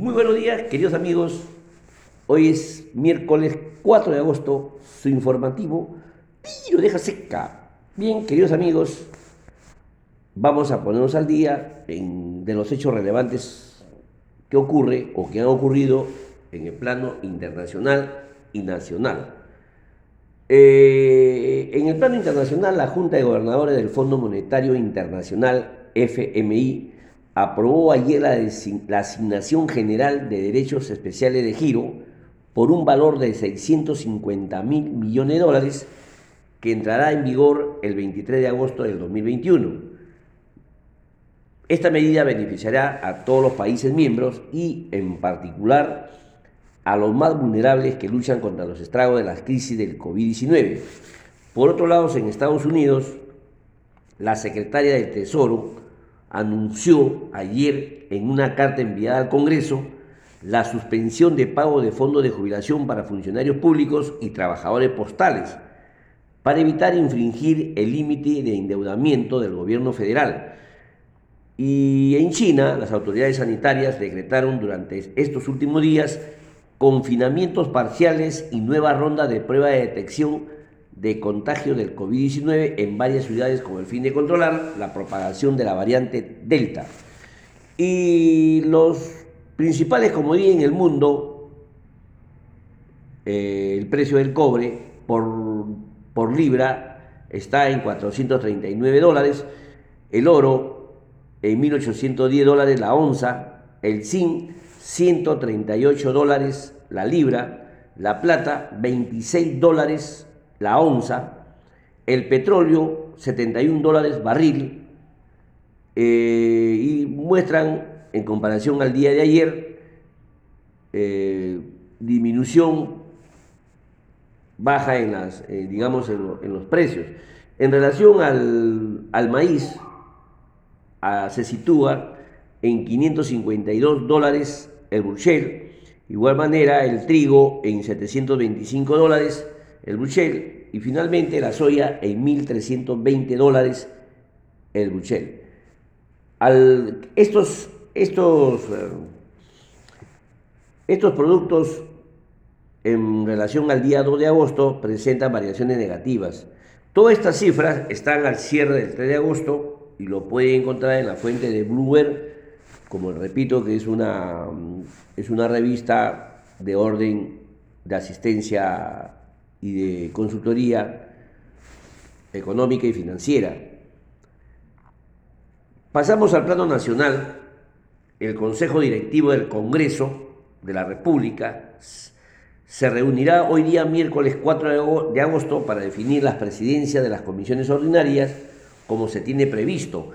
Muy buenos días, queridos amigos. Hoy es miércoles 4 de agosto, su informativo lo deja seca. Bien, queridos amigos, vamos a ponernos al día de los hechos relevantes que ocurre o que han ocurrido en el plano internacional y nacional. Eh, en el plano internacional, la Junta de Gobernadores del Fondo Monetario Internacional, FMI, aprobó ayer la, asignación general de derechos especiales de giro por un valor de 650 mil millones de dólares que entrará en vigor el 23 de agosto del 2021. Esta medida beneficiará a todos los países miembros y, en particular, a los más vulnerables que luchan contra los estragos de la crisis del COVID-19. Por otro lado, en Estados Unidos, la secretaria del Tesoro anunció ayer en una carta enviada al Congreso la suspensión de pago de fondos de jubilación para funcionarios públicos y trabajadores postales para evitar infringir el límite de endeudamiento del gobierno federal. Y en China, las autoridades sanitarias decretaron durante estos últimos días confinamientos parciales y nueva ronda de prueba de detección de contagio del COVID-19 en varias ciudades con el fin de controlar la propagación de la variante Delta. Y los principales commodities en el mundo, eh, el precio del cobre por, por libra está en 439 dólares, el oro en 1810 dólares la onza, el zinc 138 dólares la libra, la plata 26 dólares la onza, el petróleo 71 dólares barril, eh, y muestran en comparación al día de ayer eh, disminución baja en las, eh, digamos, en, los precios. En relación al, al maíz, se sitúa en 552 dólares el Bruchel. Igual manera, el trigo en 725 dólares, el Bruchel. Y finalmente la soya en 1.320 dólares, el Bruchel. Al, estos, estos, eh, estos productos en relación al día 2 de agosto presentan variaciones negativas. Todas estas cifras están al cierre del 3 de agosto y lo pueden encontrar en la fuente de Bloomberg como repito, que es una, es una revista de orden de asistencia y de consultoría económica y financiera. Pasamos al plano nacional. El Consejo Directivo del Congreso de la República se reunirá hoy día miércoles 4 de agosto para definir las presidencias de las comisiones ordinarias como se tiene previsto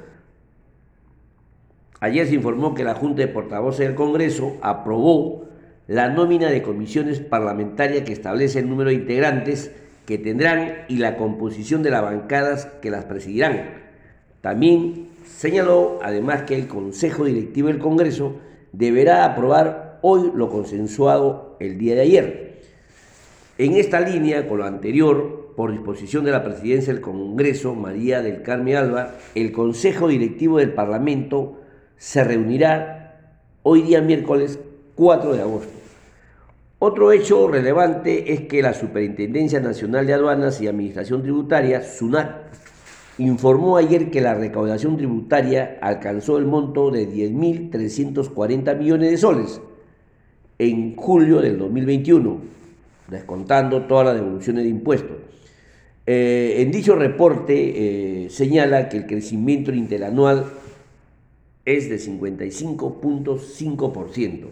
Ayer se informó que la Junta de Portavoces del Congreso aprobó la nómina de comisiones parlamentarias que establece el número de integrantes que tendrán y la composición de las bancadas que las presidirán. También señaló además que el Consejo Directivo del Congreso deberá aprobar hoy lo consensuado el día de ayer. En esta línea, con lo anterior, por disposición de la Presidencia del Congreso, María del Carmen Alba, el Consejo Directivo del Parlamento se reunirá hoy día miércoles 4 de agosto. Otro hecho relevante es que la Superintendencia Nacional de Aduanas y Administración Tributaria, SUNAT, informó ayer que la recaudación tributaria alcanzó el monto de 10.340 millones de soles en julio del 2021, descontando todas las devoluciones de impuestos. Eh, en dicho reporte eh, señala que el crecimiento interanual es de 55.5%.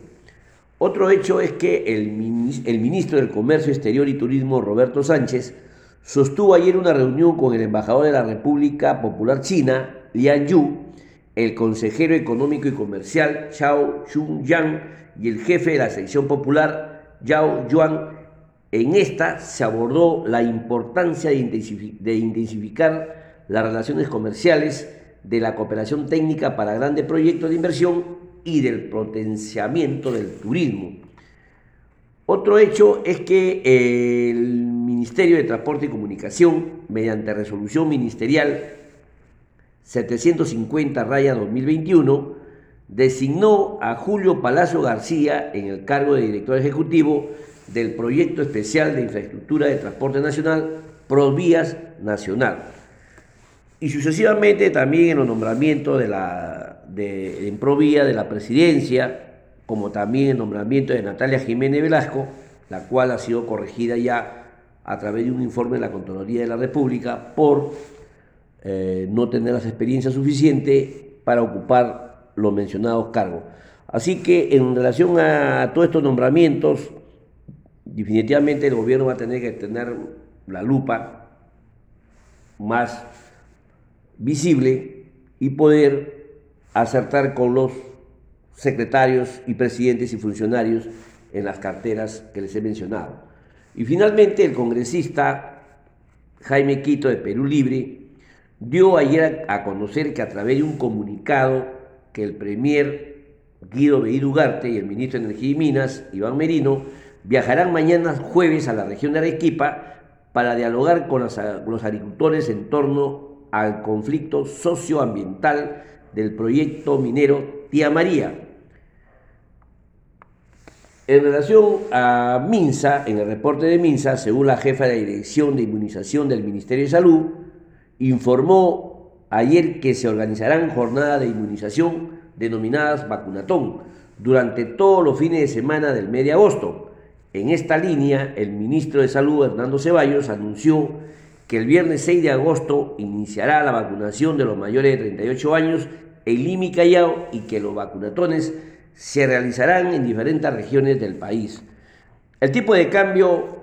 Otro hecho es que el, ministro del Comercio Exterior y Turismo, Roberto Sánchez, sostuvo ayer una reunión con el embajador de la República Popular China, Lian Yu, el consejero económico y comercial, Chao Chun-yang, y el jefe de la sección popular, Yao Yuan. En esta se abordó la importancia de intensificar las relaciones comerciales de la cooperación técnica para grandes proyectos de inversión y del potenciamiento del turismo. Otro hecho es que el Ministerio de Transporte y Comunicación, mediante resolución ministerial 750 raya 2021, designó a Julio Palacio García en el cargo de director ejecutivo del proyecto especial de infraestructura de transporte nacional Provías Nacional. Y sucesivamente también en los nombramientos de la, de, de la presidencia, como también el nombramiento de Natalia Jiménez Velasco, la cual ha sido corregida ya a través de un informe de la Contraloría de la República por eh, no tener las experiencias suficientes para ocupar los mencionados cargos. Así que en relación a todos estos nombramientos, definitivamente el gobierno va a tener que tener la lupa más visible y poder acertar con los secretarios y presidentes y funcionarios en las carteras que les he mencionado. Y finalmente el congresista Jaime Quito de Perú Libre dio ayer a conocer que a través de un comunicado que el premier Guido Beir Ugarte y el ministro de Energía y Minas, Iván Merino, viajarán mañana jueves a la región de Arequipa para dialogar con los, agricultores en torno al conflicto socioambiental del proyecto minero Tía María. En relación a Minsa, en el reporte de Minsa, según la jefa de la Dirección de Inmunización del Ministerio de Salud, informó ayer que se organizarán jornadas de inmunización denominadas vacunatón durante todos los fines de semana del mes de agosto. En esta línea, el ministro de Salud, Hernando Ceballos, anunció que el viernes 6 de agosto iniciará la vacunación de los mayores de 38 años en Lima y Callao y que los vacunatones se realizarán en diferentes regiones del país. El tipo de cambio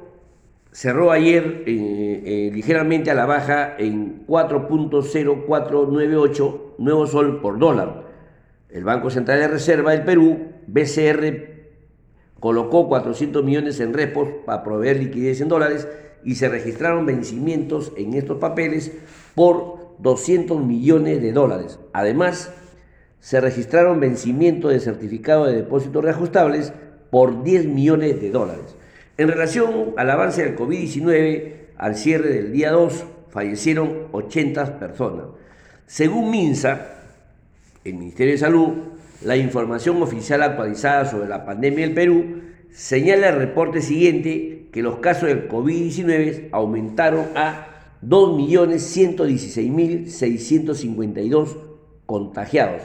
cerró ayer eh, eh, ligeramente a la baja en 4.0498 nuevo sol por dólar. El Banco Central de Reserva del Perú, BCR, colocó 400 millones en repos para proveer liquidez en dólares y se registraron vencimientos en estos papeles por 200 millones de dólares. Además, se registraron vencimientos de certificado de depósitos reajustables por 10 millones de dólares. En relación al avance del COVID-19, al cierre del día 2, fallecieron 80 personas. Según MINSA, el Ministerio de Salud, la información oficial actualizada sobre la pandemia del Perú señala el reporte siguiente que los casos del COVID-19 aumentaron a 2.116.652 contagiados.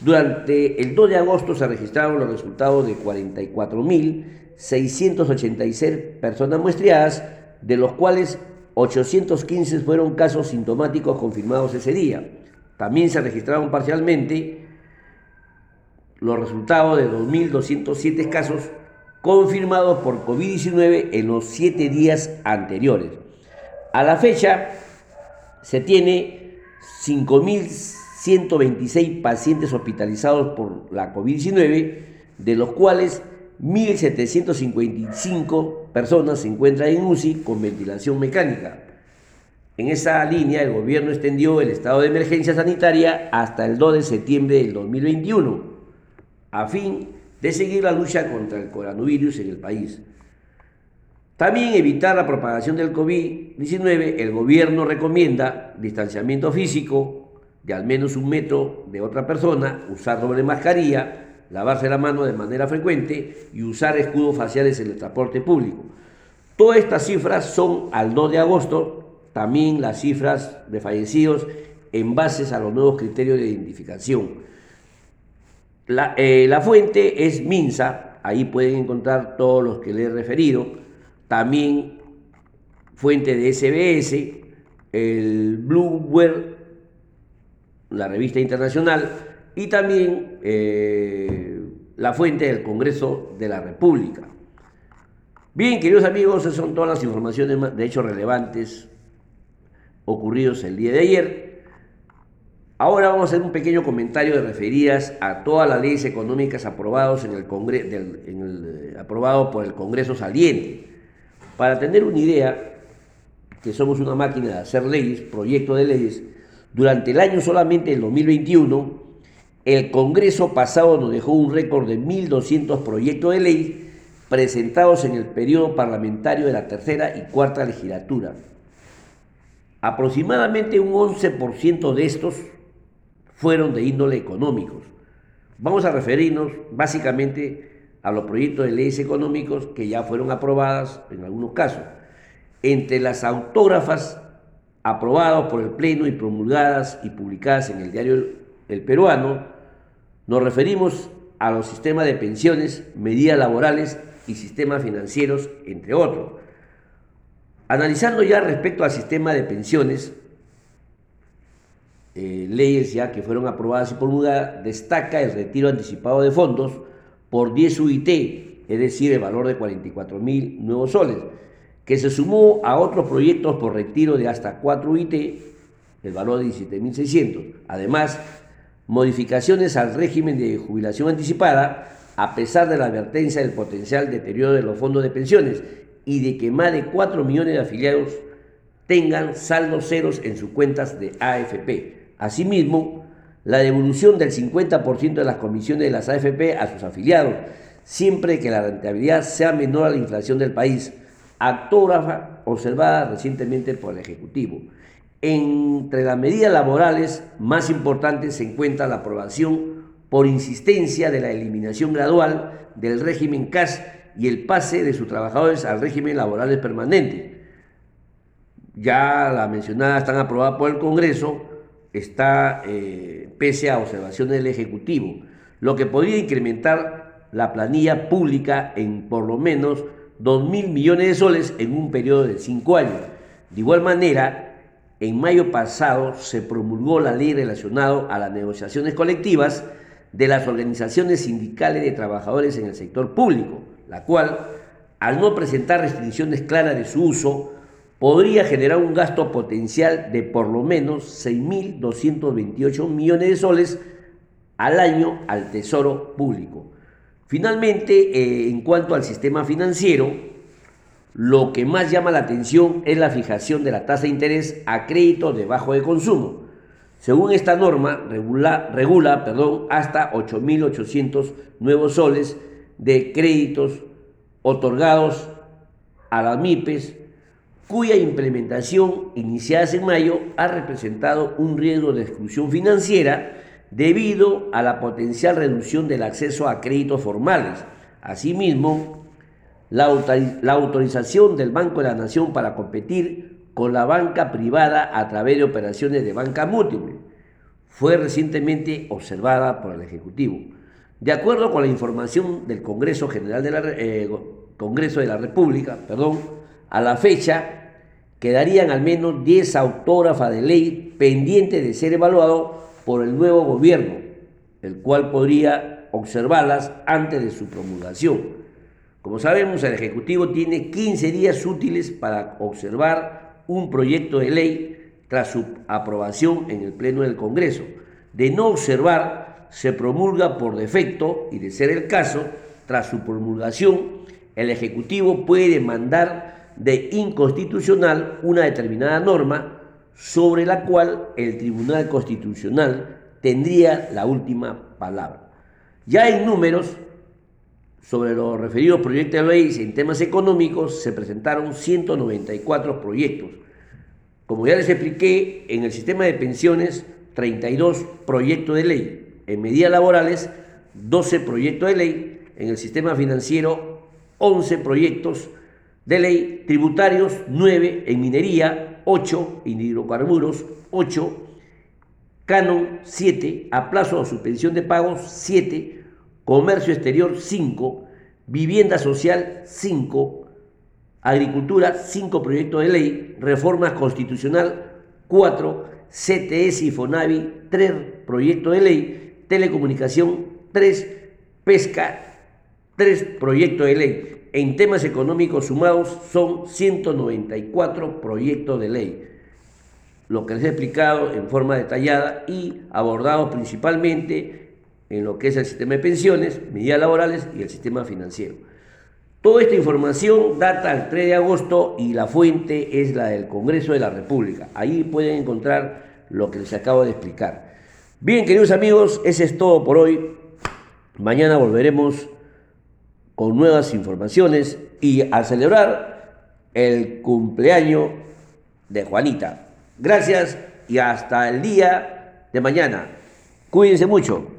Durante el 2 de agosto se registraron los resultados de 44.000 686 personas muestreadas, de los cuales 815 fueron casos sintomáticos confirmados ese día. También se registraron parcialmente los resultados de 2.207 casos confirmados por COVID-19 en los siete días anteriores. A la fecha se tiene 5.126 pacientes hospitalizados por la COVID-19, de los cuales 1.755 personas se encuentran en UCI con ventilación mecánica. En esa línea, el gobierno extendió el estado de emergencia sanitaria hasta el 2 de septiembre del 2021, a fin de seguir la lucha contra el coronavirus en el país. También evitar la propagación del COVID-19, el gobierno recomienda distanciamiento físico de al menos un metro de otra persona, usar doble mascarilla, lavarse la mano de manera frecuente y usar escudos faciales en el transporte público. Todas estas cifras son al 2 de agosto, también las cifras de fallecidos en base a los nuevos criterios de identificación. La, eh, la fuente es Minsa, ahí pueden encontrar todos los que les he referido. También fuente de SBS, el Bloomberg, la revista internacional, y también eh, la fuente del Congreso de la República. Bien, queridos amigos, esas son todas las informaciones de hechos relevantes ocurridos el día de ayer. Ahora vamos a hacer un pequeño comentario de referidas a todas las leyes económicas aprobados en el eh, aprobado por el Congreso saliente. Para tener una idea, que somos una máquina de hacer leyes, proyectos de leyes, durante el año solamente el 2021 el Congreso pasado nos dejó un récord de 1.200 proyectos de ley presentados en el periodo parlamentario de la tercera y cuarta legislatura. Aproximadamente un 11% de estos fueron de índole económicos. Vamos a referirnos básicamente a los proyectos de leyes económicos que ya fueron aprobadas en algunos casos. Entre las autógrafas aprobadas por el Pleno y promulgadas y publicadas en el diario El Peruano, nos referimos a los sistemas de pensiones, medidas laborales y sistemas financieros, entre otros. Analizando ya respecto al sistema de pensiones, eh, leyes ya que fueron aprobadas y promulgadas, destaca el retiro anticipado de fondos por 10 UIT, es decir, el valor de 44 mil nuevos soles, que se sumó a otros proyectos por retiro de hasta 4 UIT, el valor de 17.600. Además, modificaciones al régimen de jubilación anticipada, a pesar de la advertencia del potencial deterioro de los fondos de pensiones y de que más de 4 millones de afiliados tengan saldos ceros en sus cuentas de AFP. Asimismo, la devolución del 50% de las comisiones de las AFP a sus afiliados, siempre que la rentabilidad sea menor a la inflación del país, actógrafa observada recientemente por el Ejecutivo. Entre las medidas laborales más importantes se encuentra la aprobación por insistencia de la eliminación gradual del régimen CAS y el pase de sus trabajadores al régimen laboral permanente. Ya la mencionada están aprobadas por el Congreso, está eh, pese a observaciones del Ejecutivo, lo que podría incrementar la planilla pública en por lo menos 2 mil millones de soles en un periodo de cinco años. De igual manera, en mayo pasado se promulgó la ley relacionada a las negociaciones colectivas de las organizaciones sindicales de trabajadores en el sector público, la cual, al no presentar restricciones claras de su uso, podría generar un gasto potencial de por lo menos 6.228 millones de soles al año al Tesoro Público. Finalmente, eh, en cuanto al sistema financiero, lo que más llama la atención es la fijación de la tasa de interés a créditos de bajo de consumo. Según esta norma, regula, regula perdón, hasta 8.800 nuevos soles de créditos otorgados a las MIPES, cuya implementación, iniciada en mayo, ha representado un riesgo de exclusión financiera debido a la potencial reducción del acceso a créditos formales. Asimismo, la, autorización del Banco de la Nación para competir con la banca privada a través de operaciones de banca múltiple fue recientemente observada por el Ejecutivo. De acuerdo con la información del Congreso General de la, eh, Congreso de la República, perdón, a la fecha quedarían al menos 10 autógrafas de ley pendientes de ser evaluado por el nuevo gobierno, el cual podría observarlas antes de su promulgación. Como sabemos, el Ejecutivo tiene 15 días útiles para observar un proyecto de ley tras su aprobación en el Pleno del Congreso. De no observar, se promulga por defecto y de ser el caso, tras su promulgación, el Ejecutivo puede demandar de inconstitucional una determinada norma sobre la cual el Tribunal Constitucional tendría la última palabra. Ya en números, sobre los referidos proyectos de ley en temas económicos se presentaron 194 proyectos. Como ya les expliqué, en el sistema de pensiones 32 proyectos de ley, en medidas laborales 12 proyectos de ley, en el sistema financiero 11 proyectos de ley, tributarios 9, en minería 8, en hidrocarburos 8, canon 7, a plazo o suspensión de pagos 7, Comercio Exterior 5, Vivienda Social 5, Agricultura 5 proyectos de ley, Reforma Constitucional 4, CTS y FONAVI 3 proyectos de ley, Telecomunicación 3, Pesca 3 proyectos de ley. En temas económicos sumados son 194 proyectos de ley. Lo que les he explicado en forma detallada y abordado principalmente en lo que es el sistema de pensiones, medidas laborales y el sistema financiero. Toda esta información data el 3 de agosto y la fuente es la del Congreso de la República. Ahí pueden encontrar lo que les acabo de explicar. Bien, queridos amigos, ese es todo por hoy. Mañana volveremos con nuevas informaciones y a celebrar el cumpleaños de Juanita. Gracias y hasta el día de mañana. Cuídense mucho.